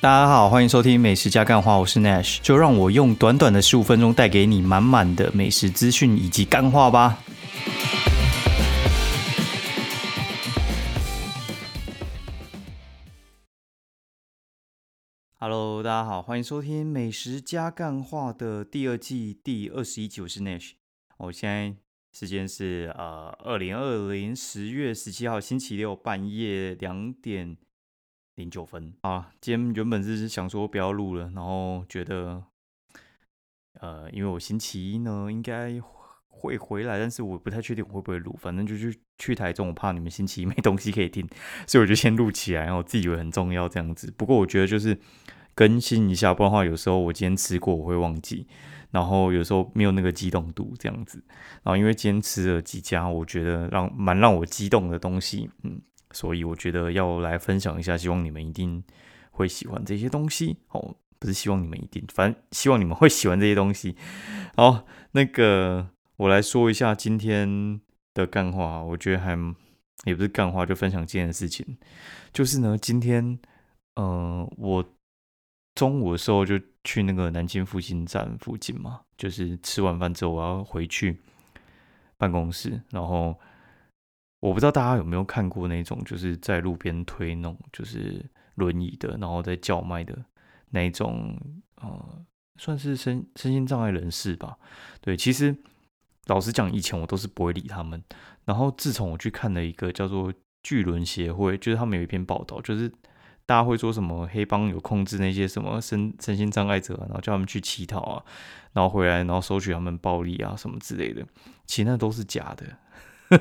大家好，欢迎收听美食加干话，我是 Nash，就让我用短短的十五分钟带给你满满的美食资讯以及干话吧。Hello，大家好，欢迎收听美食加干话的第二季第二十一集，我是 Nash。我现在时间是呃二零二零十月十七号星期六半夜两点。零九分啊！今天原本是想说不要录了，然后觉得，呃，因为我星期一呢应该会回来，但是我不太确定我会不会录，反正就去去台中，我怕你们星期一没东西可以听，所以我就先录起来，然后我自己以为很重要这样子。不过我觉得就是更新一下，不然的话有时候我今天吃过我会忘记，然后有时候没有那个激动度这样子。然后因为今天吃了几家，我觉得让蛮让我激动的东西，嗯。所以我觉得要来分享一下，希望你们一定会喜欢这些东西哦。不是希望你们一定，反正希望你们会喜欢这些东西。好，那个我来说一下今天的干话，我觉得还也不是干话，就分享今天的事情。就是呢，今天呃，我中午的时候就去那个南京复兴站附近嘛，就是吃完饭之后我要回去办公室，然后。我不知道大家有没有看过那种，就是在路边推那种就是轮椅的，然后在叫卖的那种，呃，算是身身心障碍人士吧。对，其实老实讲，以前我都是不会理他们。然后自从我去看了一个叫做巨轮协会，就是他们有一篇报道，就是大家会说什么黑帮有控制那些什么身身心障碍者，然后叫他们去乞讨啊，然后回来然后收取他们暴利啊什么之类的，其实那都是假的。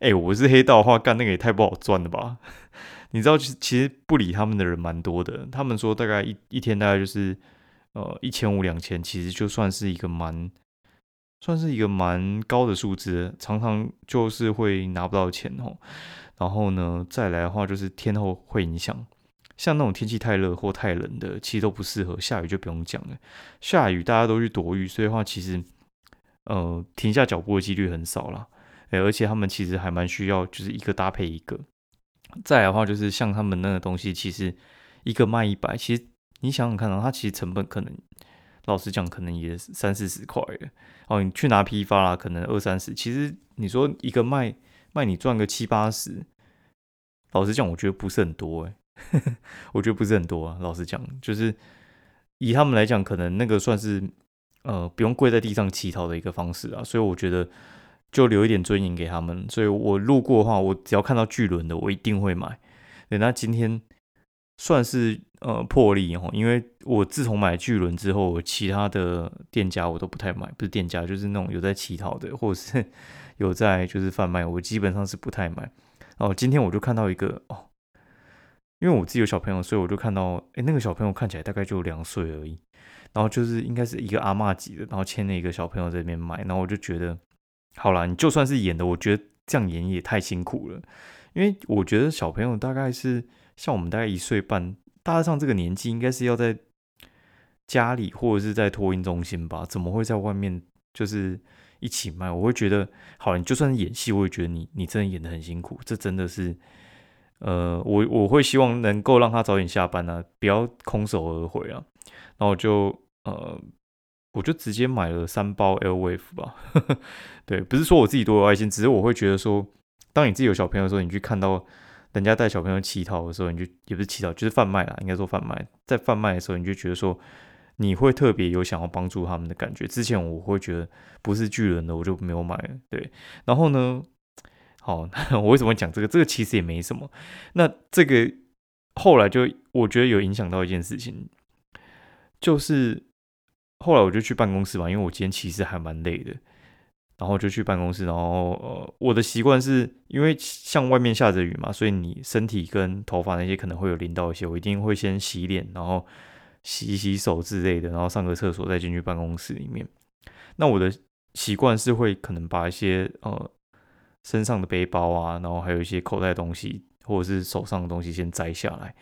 哎，我是黑道的话，干那个也太不好赚了吧？你知道，其其实不理他们的人蛮多的。他们说大概一一天大概就是呃一千五两千，其实就算是一个蛮算是一个蛮高的数字，常常就是会拿不到钱哦。然后呢，再来的话就是天后会影响，像那种天气太热或太冷的，其实都不适合。下雨就不用讲了，下雨大家都去躲雨，所以的话其实呃停下脚步的几率很少了。哎，而且他们其实还蛮需要，就是一个搭配一个。再的话，就是像他们那个东西，其实一个卖一百，其实你想想看啊，它其实成本可能，老实讲，可能也三四十块的。哦，你去拿批发啦，可能二三十。其实你说一个卖卖你赚个七八十，老实讲，我觉得不是很多哎，我觉得不是很多啊。老实讲，就是以他们来讲，可能那个算是呃不用跪在地上乞讨的一个方式啊。所以我觉得。就留一点尊严给他们，所以我路过的话，我只要看到巨轮的，我一定会买。对，那今天算是呃破例哦，因为我自从买巨轮之后，其他的店家我都不太买，不是店家，就是那种有在乞讨的，或者是有在就是贩卖，我基本上是不太买。哦，今天我就看到一个哦，因为我自己有小朋友，所以我就看到，哎，那个小朋友看起来大概就两岁而已，然后就是应该是一个阿嬷级的，然后牵了一个小朋友在那边买，然后我就觉得。好啦，你就算是演的，我觉得这样演也太辛苦了。因为我觉得小朋友大概是像我们大概一岁半，大致上这个年纪应该是要在家里或者是在托婴中心吧？怎么会在外面就是一起卖？我会觉得，好，你就算演戏，我也觉得你你真的演的很辛苦。这真的是，呃，我我会希望能够让他早点下班啊，不要空手而回啊。然后就呃。我就直接买了三包 L Wave 吧，对，不是说我自己多有爱心，只是我会觉得说，当你自己有小朋友的时候，你去看到人家带小朋友乞讨的时候，你就也不是乞讨，就是贩卖啦，应该说贩卖，在贩卖的时候，你就觉得说，你会特别有想要帮助他们的感觉。之前我会觉得不是巨人的，我就没有买，对。然后呢，好，我为什么讲这个？这个其实也没什么。那这个后来就我觉得有影响到一件事情，就是。后来我就去办公室嘛，因为我今天其实还蛮累的，然后就去办公室。然后呃，我的习惯是因为像外面下着雨嘛，所以你身体跟头发那些可能会有淋到一些，我一定会先洗脸，然后洗洗手之类的，然后上个厕所再进去办公室里面。那我的习惯是会可能把一些呃身上的背包啊，然后还有一些口袋东西或者是手上的东西先摘下来，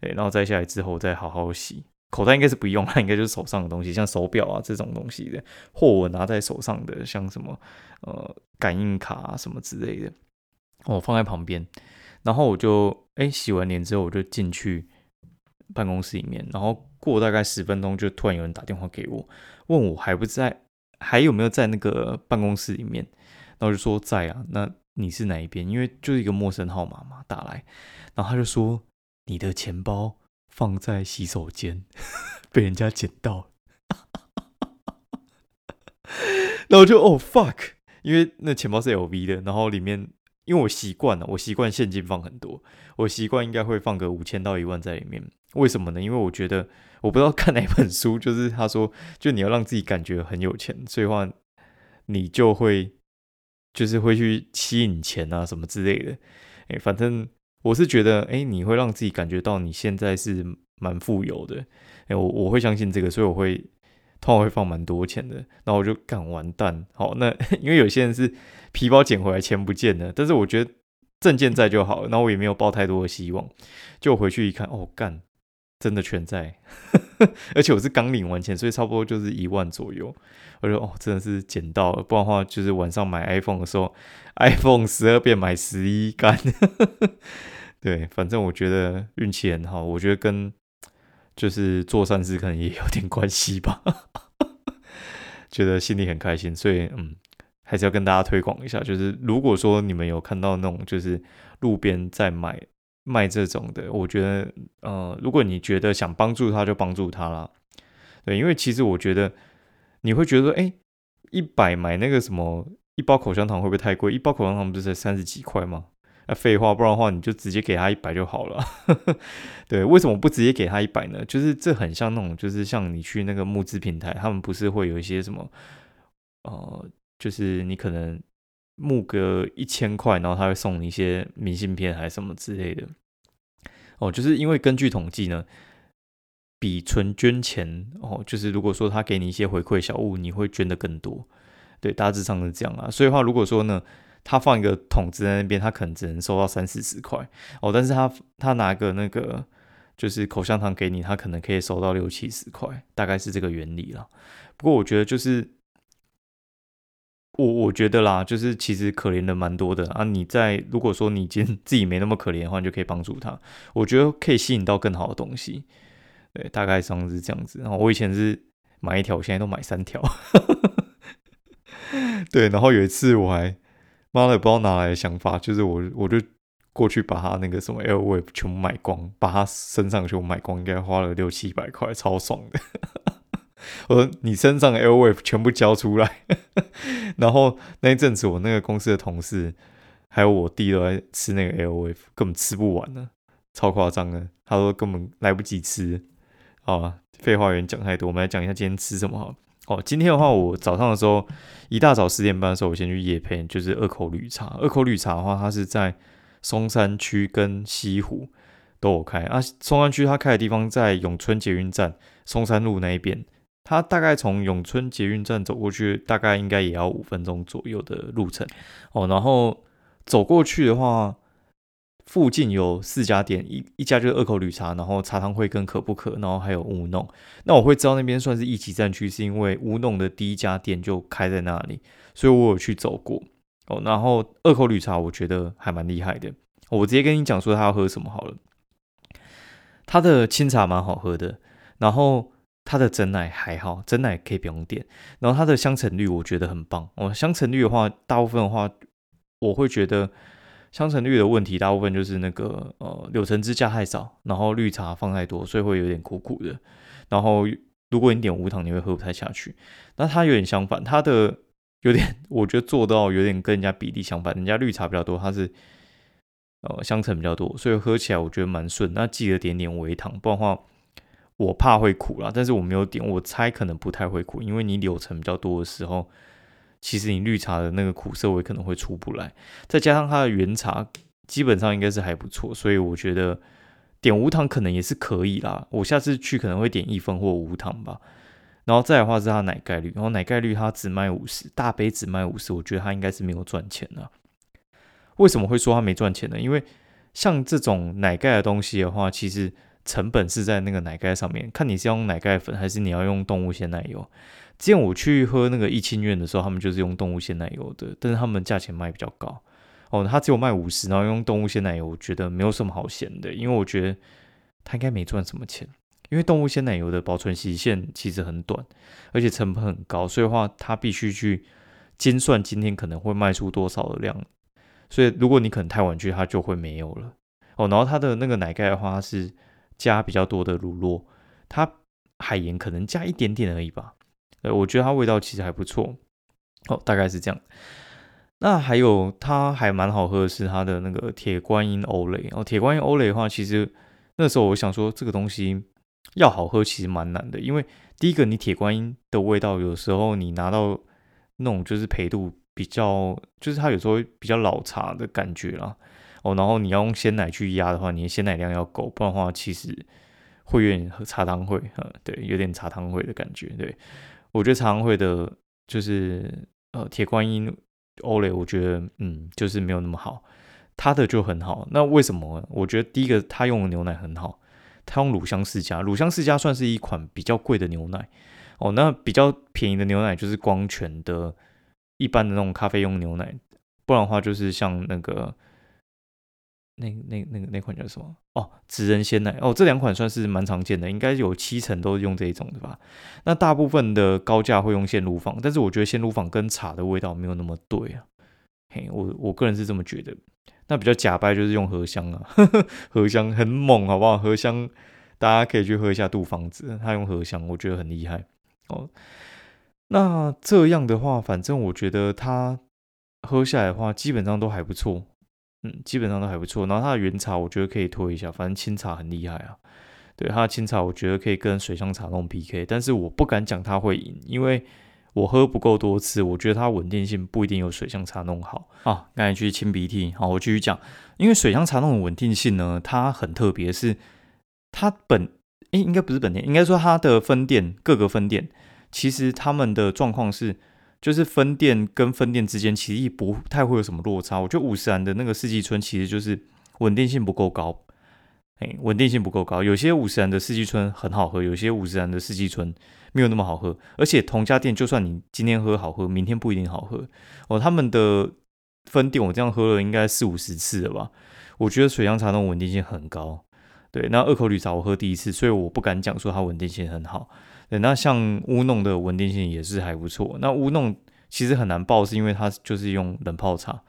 对，然后摘下来之后再好好洗。口袋应该是不用，它 应该就是手上的东西，像手表啊这种东西的，或我拿在手上的，像什么呃感应卡啊什么之类的，我放在旁边。然后我就哎洗完脸之后，我就进去办公室里面，然后过大概十分钟，就突然有人打电话给我，问我还不在，还有没有在那个办公室里面，然后就说在啊，那你是哪一边？因为就是一个陌生号码嘛，打来，然后他就说你的钱包放在洗手间，被人家捡到，然后我就哦 fuck，因为那钱包是 LV 的，然后里面。因为我习惯了，我习惯现金放很多，我习惯应该会放个五千到一万在里面。为什么呢？因为我觉得我不知道看哪本书，就是他说，就你要让自己感觉很有钱，所以话你就会就是会去吸引钱啊什么之类的。哎，反正我是觉得，哎，你会让自己感觉到你现在是蛮富有的。哎，我我会相信这个，所以我会通常会放蛮多钱的。然后我就干完蛋。好，那 因为有些人是。皮包捡回来，钱不见了。但是我觉得证件在就好了，然后我也没有抱太多的希望。就回去一看，哦，干，真的全在，而且我是刚领完钱，所以差不多就是一万左右。我说，哦，真的是捡到了，不然的话就是晚上买 iPhone 的时候，iPhone 十二变买十一干。对，反正我觉得运气很好，我觉得跟就是做善事可能也有点关系吧。觉得心里很开心，所以嗯。还是要跟大家推广一下，就是如果说你们有看到那种就是路边在买卖这种的，我觉得呃，如果你觉得想帮助他，就帮助他啦。对，因为其实我觉得你会觉得说，哎，一百买那个什么一包口香糖会不会太贵？一包口香糖不是才三十几块吗？那废话，不然的话你就直接给他一百就好了。对，为什么不直接给他一百呢？就是这很像那种，就是像你去那个募资平台，他们不是会有一些什么呃。就是你可能募个一千块，然后他会送你一些明信片还是什么之类的。哦，就是因为根据统计呢，比纯捐钱哦，就是如果说他给你一些回馈小物，你会捐的更多。对，大致上是这样啊。所以话，如果说呢，他放一个桶子在那边，他可能只能收到三四十块哦，但是他他拿个那个就是口香糖给你，他可能可以收到六七十块，大概是这个原理了。不过我觉得就是。我我觉得啦，就是其实可怜的蛮多的啊。你在如果说你今天 自己没那么可怜的话，你就可以帮助他。我觉得可以吸引到更好的东西。对，大概上是这样子。然后我以前是买一条，我现在都买三条。对，然后有一次我还妈的不知道哪来的想法，就是我我就过去把他那个什么 L V 全部买光，把他身上全部买光，应该花了六七百块，超爽的。我说你身上 L Wave 全部交出来，然后那一阵子我那个公司的同事还有我弟都在吃那个 L Wave，根本吃不完呢，超夸张的。他说根本来不及吃。好，废话原讲太多，我们来讲一下今天吃什么好。哦，今天的话，我早上的时候一大早十点半的时候，我先去夜配，就是二口绿茶。二口绿茶的话，它是在松山区跟西湖都有开啊。松山区它开的地方在永春捷运站松山路那一边。它大概从永春捷运站走过去，大概应该也要五分钟左右的路程哦。然后走过去的话，附近有四家店，一一家就是二口绿茶，然后茶汤会跟可不可，然后还有乌弄。那我会知道那边算是一级站区，是因为乌弄的第一家店就开在那里，所以我有去走过哦。然后二口绿茶我觉得还蛮厉害的，我直接跟你讲说他要喝什么好了。他的清茶蛮好喝的，然后。它的真奶还好，真奶可以不用点。然后它的香橙绿我觉得很棒哦。香橙绿的话，大部分的话，我会觉得香橙绿的问题，大部分就是那个呃柳橙汁加太少，然后绿茶放太多，所以会有点苦苦的。然后如果你点无糖，你会喝不太下去。那它有点相反，它的有点我觉得做到有点跟人家比例相反，人家绿茶比较多，它是呃香橙比较多，所以喝起来我觉得蛮顺。那记得点点微糖，不然的话。我怕会苦啦，但是我没有点，我猜可能不太会苦，因为你柳橙比较多的时候，其实你绿茶的那个苦涩味可能会出不来，再加上它的原茶基本上应该是还不错，所以我觉得点无糖可能也是可以啦。我下次去可能会点一分或无糖吧。然后再的话是它奶盖率，然后奶盖率它只卖五十，大杯只卖五十，我觉得它应该是没有赚钱的。为什么会说它没赚钱呢？因为像这种奶盖的东西的话，其实。成本是在那个奶盖上面，看你是用奶盖粉还是你要用动物鲜奶油。之前我去喝那个一清苑的时候，他们就是用动物鲜奶油的，但是他们价钱卖比较高哦。他只有卖五十，然后用动物鲜奶油，我觉得没有什么好嫌的，因为我觉得他应该没赚什么钱，因为动物鲜奶油的保存期限其实很短，而且成本很高，所以话他必须去精算今天可能会卖出多少的量，所以如果你可能太晚去，它就会没有了哦。然后它的那个奶盖的话是加比较多的乳酪，它海盐可能加一点点而已吧，呃，我觉得它味道其实还不错哦，大概是这样。那还有它还蛮好喝的是它的那个铁观音欧蕾哦，铁观音欧蕾的话，其实那时候我想说这个东西要好喝其实蛮难的，因为第一个你铁观音的味道有时候你拿到那种就是焙度比较，就是它有时候比较老茶的感觉啦哦，然后你要用鲜奶去压的话，你的鲜奶量要够，不然的话其实会有点喝茶汤会，呃，对，有点茶汤会的感觉，对我觉得茶汤会的就是呃铁观音。欧蕾我觉得，嗯，就是没有那么好，它的就很好。那为什么？我觉得第一个，它用的牛奶很好，它用乳香世家，乳香世家算是一款比较贵的牛奶哦。那比较便宜的牛奶就是光泉的，一般的那种咖啡用牛奶，不然的话就是像那个。那那那个那款叫什么？哦，植人鲜奶哦，这两款算是蛮常见的，应该有七成都是用这一种的吧？那大部分的高价会用鲜乳坊，但是我觉得鲜乳坊跟茶的味道没有那么对啊。嘿，我我个人是这么觉得。那比较假掰就是用荷香啊，呵 呵荷香很猛，好不好？荷香大家可以去喝一下杜芳子，他用荷香，我觉得很厉害哦。那这样的话，反正我觉得它喝下来的话，基本上都还不错。嗯，基本上都还不错。然后它的原茶，我觉得可以推一下，反正清茶很厉害啊。对，它的清茶，我觉得可以跟水香茶弄 PK，但是我不敢讲它会赢，因为我喝不够多次，我觉得它稳定性不一定有水香茶弄好啊。刚才去清鼻涕，好，我继续讲。因为水香茶那种稳定性呢，它很特别，是它本诶，应该不是本店，应该说它的分店各个分店，其实他们的状况是。就是分店跟分店之间其实也不太会有什么落差。我觉得五十兰的那个四季春其实就是稳定性不够高，哎，稳定性不够高。有些五十兰的四季春很好喝，有些五十兰的四季春没有那么好喝。而且同家店，就算你今天喝好喝，明天不一定好喝哦。他们的分店我这样喝了应该四五十次了吧？我觉得水香茶那种稳定性很高。对，那二口绿茶我喝第一次，所以我不敢讲说它稳定性很好。那像乌弄的稳定性也是还不错。那乌弄其实很难爆，是因为它就是用冷泡茶。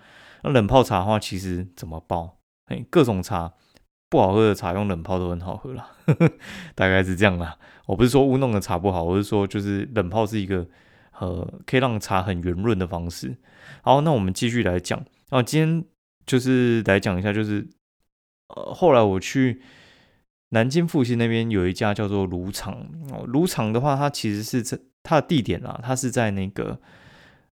那冷泡茶的话，其实怎么爆？哎，各种茶不好喝的茶用冷泡都很好喝啦，大概是这样啦。我不是说乌弄的茶不好，我是说就是冷泡是一个呃可以让茶很圆润的方式。好，那我们继续来讲。啊，今天就是来讲一下，就是呃后来我去。南京复兴那边有一家叫做炉厂哦，炉厂的话，它其实是它的地点啊，它是在那个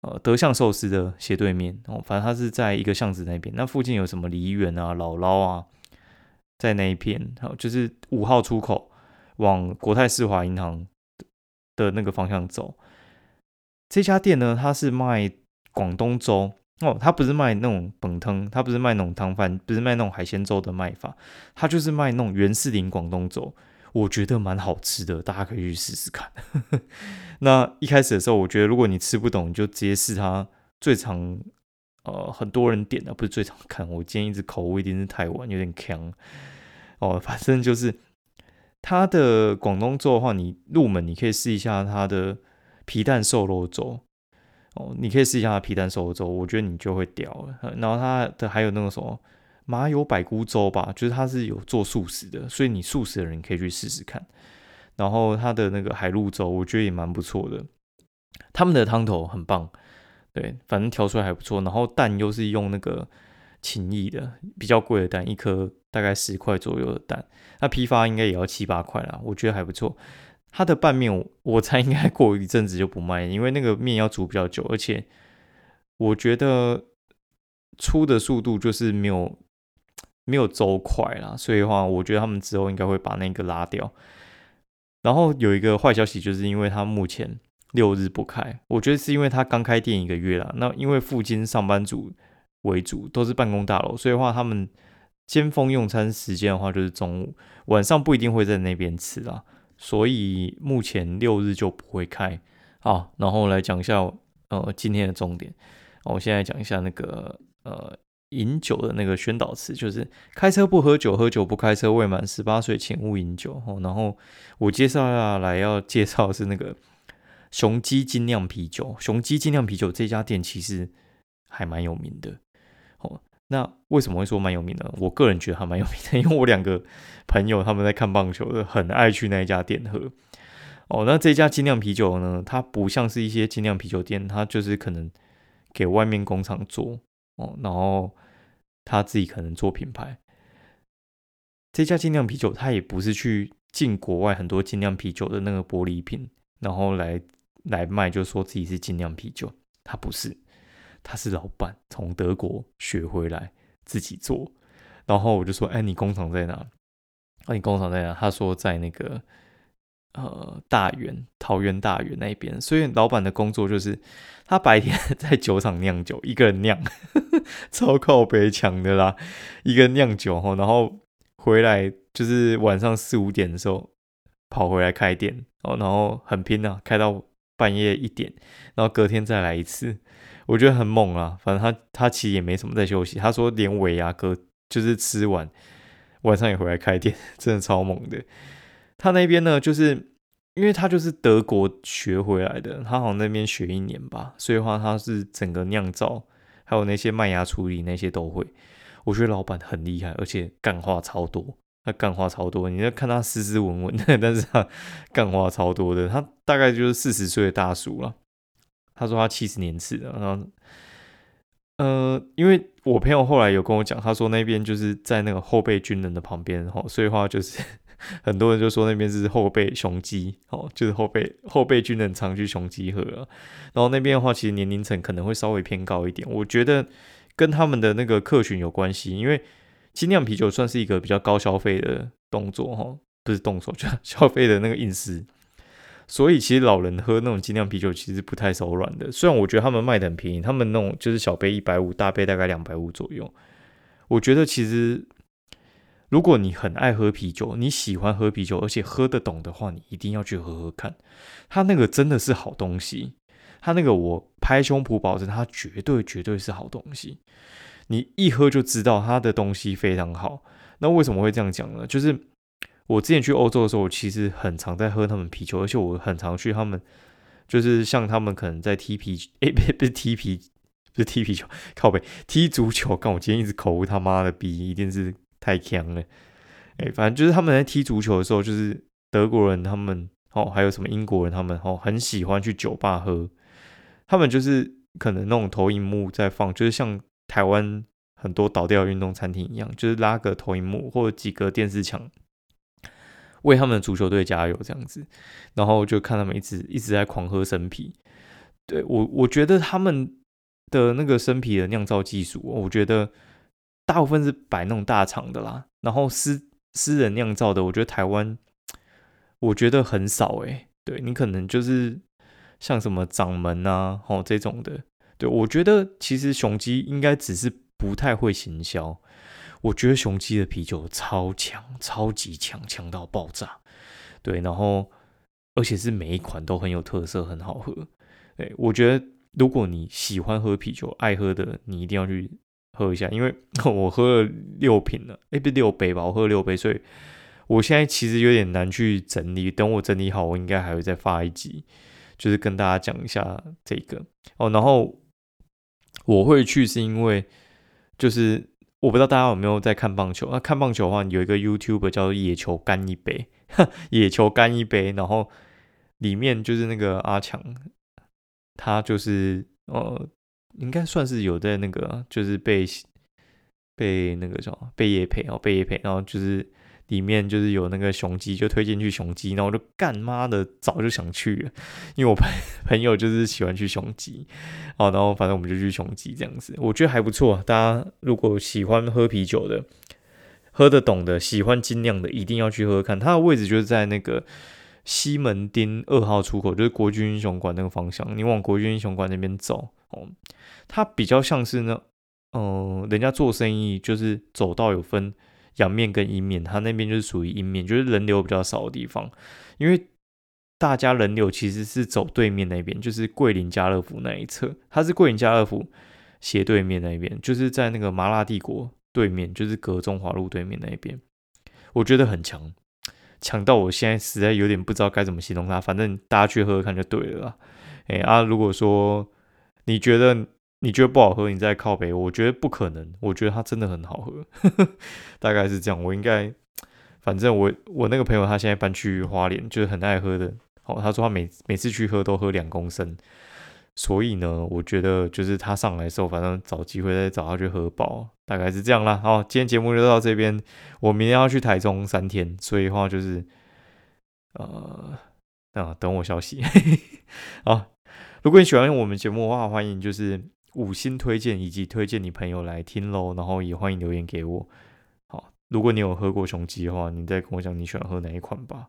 呃德相寿司的斜对面哦，反正它是在一个巷子那边。那附近有什么梨园啊、姥姥啊，在那一片，好，就是五号出口往国泰世华银行的那个方向走。这家店呢，它是卖广东粥。哦，他不是卖那种本汤，他不是卖那种汤饭，不是卖那种海鲜粥的卖法，他就是卖那种原士林广东粥，我觉得蛮好吃的，大家可以去试试看。那一开始的时候，我觉得如果你吃不懂，你就直接试它最常呃很多人点的，不是最常看，我今天一直口味一定是太晚，有点呛。哦，反正就是它的广东粥的话，你入门你可以试一下它的皮蛋瘦肉粥。哦，你可以试一下皮蛋瘦肉粥，我觉得你就会屌了。然后它的还有那个什么麻油百菇粥吧，就是它是有做素食的，所以你素食的人可以去试试看。然后它的那个海陆粥，我觉得也蛮不错的。他们的汤头很棒，对，反正调出来还不错。然后蛋又是用那个情谊的，比较贵的蛋，一颗大概十块左右的蛋，那批发应该也要七八块啦，我觉得还不错。它的拌面，我猜应该过一阵子就不卖，因为那个面要煮比较久，而且我觉得出的速度就是没有 没有粥快啦，所以的话，我觉得他们之后应该会把那个拉掉。然后有一个坏消息，就是因为它目前六日不开，我觉得是因为它刚开店一个月啦。那因为附近上班族为主，都是办公大楼，所以话他们尖峰用餐时间的话就是中午，晚上不一定会在那边吃啦。所以目前六日就不会开，好，然后来讲一下呃今天的重点。我现在讲一下那个呃饮酒的那个宣导词，就是开车不喝酒，喝酒不开车，未满十八岁请勿饮酒。哦，然后我介绍下来要介绍是那个雄鸡精酿啤酒。雄鸡精酿啤酒这家店其实还蛮有名的。那为什么会说蛮有名的？我个人觉得还蛮有名的，因为我两个朋友他们在看棒球的，很爱去那一家店喝。哦，那这家精酿啤酒呢，它不像是一些精酿啤酒店，它就是可能给外面工厂做哦，然后。他自己可能做品牌，这家精酿啤酒，他也不是去进国外很多精酿啤酒的那个玻璃瓶，然后来来卖，就说自己是精酿啤酒。他不是，他是老板从德国学回来自己做。然后我就说：“哎，你工厂在哪？”啊，你工厂在哪？他说在那个。呃，大园桃园大园那边，所以老板的工作就是他白天在酒厂酿酒，一个人酿，超靠北强的啦，一个人酿酒哈，然后回来就是晚上四五点的时候跑回来开店哦，然后很拼啊，开到半夜一点，然后隔天再来一次，我觉得很猛啊。反正他他其实也没什么在休息，他说连尾牙哥就是吃完晚上也回来开店，真的超猛的。他那边呢，就是因为他就是德国学回来的，他好像那边学一年吧，所以话他是整个酿造，还有那些麦芽处理那些都会。我觉得老板很厉害，而且干话超多，他干话超多。你在看他斯斯文 文的，但是他干话超多的。他大概就是四十岁的大叔了。他说他七十年次的，然后呃，因为我朋友后来有跟我讲，他说那边就是在那个后备军人的旁边，哈，所以话就是。很多人就说那边是后备雄鸡哦，就是后备后备军人常去雄鸡喝。然后那边的话，其实年龄层可能会稍微偏高一点。我觉得跟他们的那个客群有关系，因为精酿啤酒算是一个比较高消费的动作哈，不是动作，就 消费的那个饮食。所以其实老人喝那种精酿啤酒其实不太手软的。虽然我觉得他们卖的很便宜，他们那种就是小杯一百五，大杯大概两百五左右。我觉得其实。如果你很爱喝啤酒，你喜欢喝啤酒，而且喝得懂的话，你一定要去喝喝看。它那个真的是好东西，它那个我拍胸脯保证，它绝对绝对是好东西。你一喝就知道它的东西非常好。那为什么会这样讲呢？就是我之前去欧洲的时候，我其实很常在喝他们啤酒，而且我很常去他们，就是像他们可能在踢皮，哎，不不是踢皮，不是踢皮球，靠背踢足球。看我今天一直口误他妈的逼，一定是。太强了，哎，反正就是他们在踢足球的时候，就是德国人他们哦，还有什么英国人他们哦，很喜欢去酒吧喝。他们就是可能那种投影幕在放，就是像台湾很多倒掉运动餐厅一样，就是拉个投影幕或者几个电视墙，为他们的足球队加油这样子，然后就看他们一直一直在狂喝生啤。对我，我觉得他们的那个生啤的酿造技术，我觉得。大部分是摆那种大厂的啦，然后私私人酿造的，我觉得台湾我觉得很少诶。对你可能就是像什么掌门啊，哦这种的，对我觉得其实雄鸡应该只是不太会行销。我觉得雄鸡的啤酒超强，超级强，强到爆炸。对，然后而且是每一款都很有特色，很好喝。对，我觉得如果你喜欢喝啤酒，爱喝的，你一定要去。喝一下，因为 我喝了六瓶了，哎，不六杯吧？我喝了六杯，所以我现在其实有点难去整理。等我整理好，我应该还会再发一集，就是跟大家讲一下这个哦。然后我会去是因为，就是我不知道大家有没有在看棒球？那看棒球的话，有一个 YouTube 叫做“野球干一杯”，野球干一杯，然后里面就是那个阿强，他就是呃。应该算是有在那个，就是被被那个叫被叶配哦，被叶配，然后就是里面就是有那个雄鸡，就推荐去雄鸡，然后我就干妈的早就想去了，因为我朋朋友就是喜欢去雄鸡，哦，然后反正我们就去雄鸡这样子，我觉得还不错。大家如果喜欢喝啤酒的，喝得懂的，喜欢精酿的，一定要去喝看。它的位置就是在那个西门町二号出口，就是国军英雄馆那个方向，你往国军英雄馆那边走哦。它比较像是呢，嗯，人家做生意就是走道有分阳面跟阴面，它那边就是属于阴面，就是人流比较少的地方。因为大家人流其实是走对面那边，就是桂林家乐福那一侧，它是桂林家乐福斜对面那一边，就是在那个麻辣帝国对面，就是隔中华路对面那一边，我觉得很强，强到我现在实在有点不知道该怎么形容它。反正大家去喝喝看就对了。哎啊，如果说你觉得你觉得不好喝，你再靠北，我觉得不可能，我觉得它真的很好喝，大概是这样。我应该，反正我我那个朋友他现在搬去花莲，就是很爱喝的。哦，他说他每每次去喝都喝两公升，所以呢，我觉得就是他上来的时候，反正找机会再找他去喝饱，大概是这样啦。好，今天节目就到这边，我明天要去台中三天，所以的话就是，呃，啊，等我消息。好，如果你喜欢我们节目的话，欢迎就是五星推荐以及推荐你朋友来听喽，然后也欢迎留言给我。好，如果你有喝过雄鸡的话，你再跟我讲你喜欢喝哪一款吧。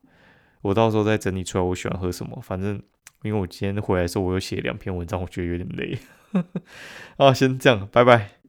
我到时候再整理出来，我喜欢喝什么。反正因为我今天回来的时候，我有写两篇文章，我觉得有点累。啊，先这样，拜拜。